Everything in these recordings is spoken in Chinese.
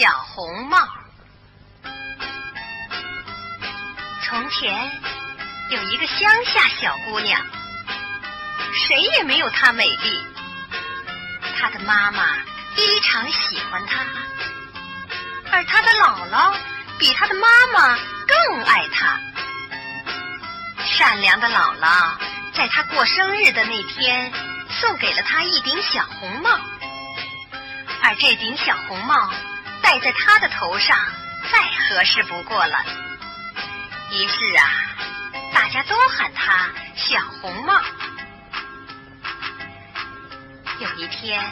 小红帽。从前有一个乡下小姑娘，谁也没有她美丽。她的妈妈非常喜欢她，而她的姥姥比她的妈妈更爱她。善良的姥姥在她过生日的那天，送给了她一顶小红帽，而这顶小红帽戴在她的头上再合适不过了。于是啊，大家都喊她小红帽。有一天，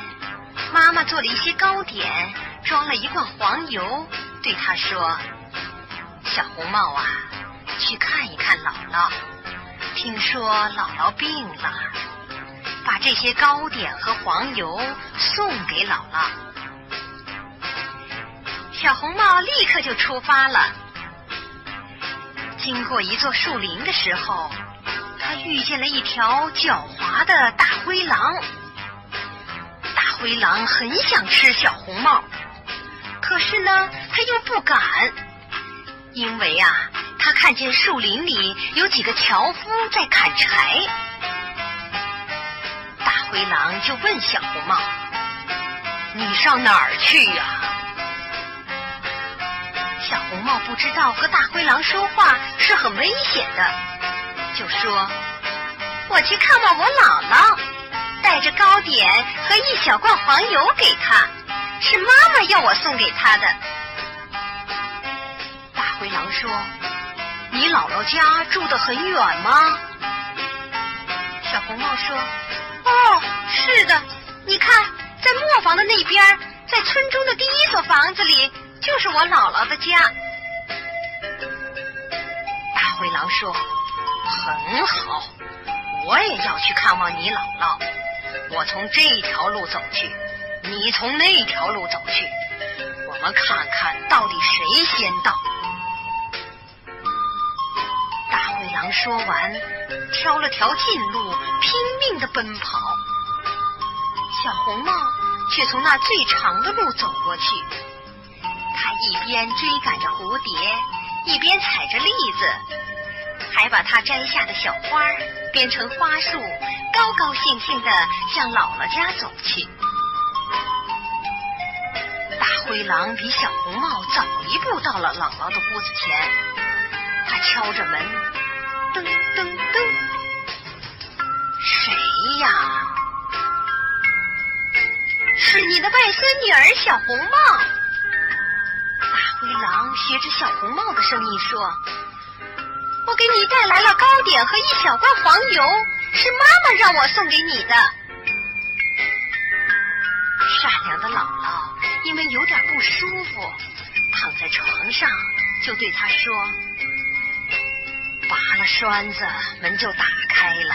妈妈做了一些糕点，装了一罐黄油，对她说：“小红帽啊，去看一看姥姥。听说姥姥病了，把这些糕点和黄油送给姥姥。”小红帽立刻就出发了。经过一座树林的时候，他遇见了一条狡猾的大灰狼。大灰狼很想吃小红帽，可是呢，他又不敢，因为啊，他看见树林里有几个樵夫在砍柴。大灰狼就问小红帽：“你上哪儿去呀？”小红帽不知道和大灰狼说话是很危险的，就说：“我去看望我姥姥，带着糕点和一小罐黄油给她，是妈妈要我送给她的。”大灰狼说：“你姥姥家住得很远吗？”小红帽说：“哦，是的，你看，在磨坊的那边，在村中的第一所房子里。”就是我姥姥的家。大灰狼说：“很好，我也要去看望你姥姥。我从这条路走去，你从那条路走去，我们看看到底谁先到。”大灰狼说完，挑了条近路，拼命的奔跑。小红帽却从那最长的路走过去。一边追赶着蝴蝶，一边采着栗子，还把他摘下的小花编成花束，高高兴兴的向姥姥家走去。大灰狼比小红帽早一步到了姥姥的屋子前，他敲着门，噔噔噔，谁呀？是你的外孙女儿小红帽。灰狼学着小红帽的声音说：“我给你带来了糕点和一小罐黄油，是妈妈让我送给你的。”善良的姥姥因为有点不舒服，躺在床上，就对他说：“拔了栓子，门就打开了。”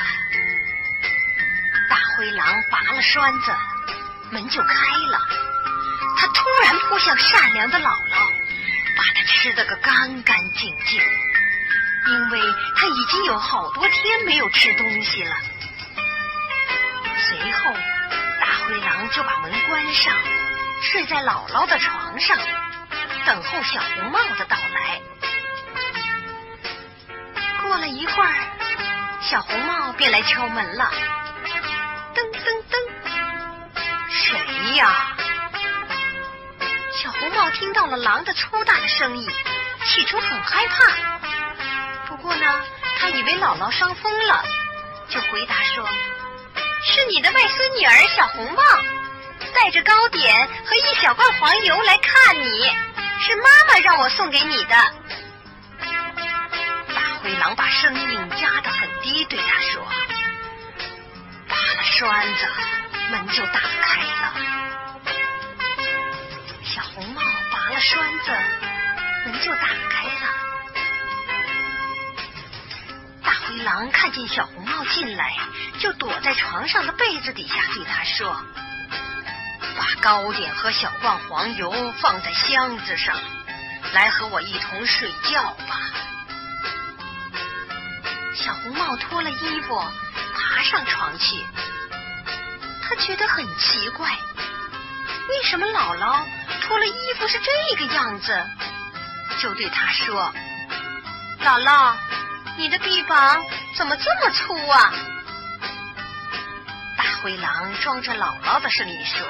大灰狼拔了栓子，门就开了。他突然扑向善良的姥姥。把它吃得个干干净净，因为他已经有好多天没有吃东西了。随后，大灰狼就把门关上，睡在姥姥的床上，等候小红帽的到来。过了一会儿，小红帽便来敲门了。噔噔噔，谁呀？听到了狼的粗大的声音，起初很害怕。不过呢，他以为姥姥伤风了，就回答说：“是你的外孙女儿小红帽，带着糕点和一小罐黄油来看你，是妈妈让我送给你的。”大灰狼把声音压得很低，对他说：“拔了栓子，门就打开了。”小红帽栓子，门就打开了。大灰狼看见小红帽进来，就躲在床上的被子底下，对他说：“把糕点和小罐黄油放在箱子上，来和我一同睡觉吧。”小红帽脱了衣服，爬上床去。他觉得很奇怪，为什么姥姥？脱了衣服是这个样子，就对他说：“姥姥，你的臂膀怎么这么粗啊？”大灰狼装着姥姥的声音说：“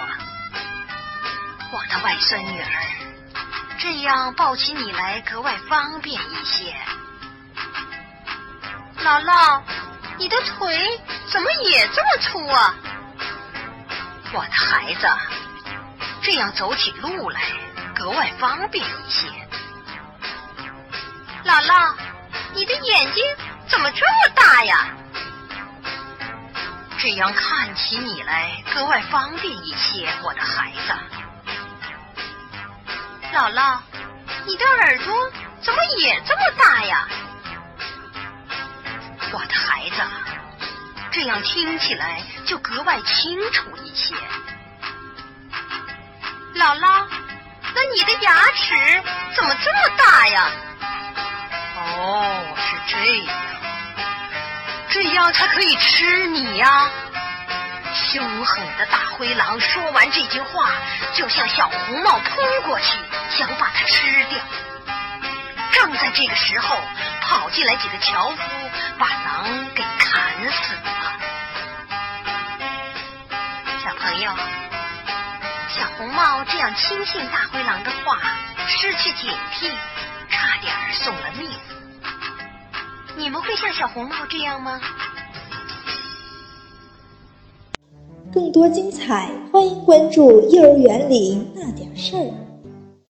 我的外孙女儿，这样抱起你来格外方便一些。”姥姥，你的腿怎么也这么粗啊？我的孩子，这样走起路来格外方便一些。姥姥，你的眼睛怎么这么大呀？这样看起你来格外方便一些，我的孩子。姥姥，你的耳朵怎么也这么大呀？我的孩子，这样听起来就格外清楚一些。姥姥，那你的牙齿怎么这么大呀？哦，是这样，这样才可以吃你呀！凶狠的大灰狼说完这句话，就向小红帽扑过去，想把它吃掉。正在这个时候，跑进来几个樵夫，把狼给砍死了。红帽这样轻信大灰狼的话，失去警惕，差点送了命。你们会像小红帽这样吗？更多精彩，欢迎关注《幼儿园里那点事儿》。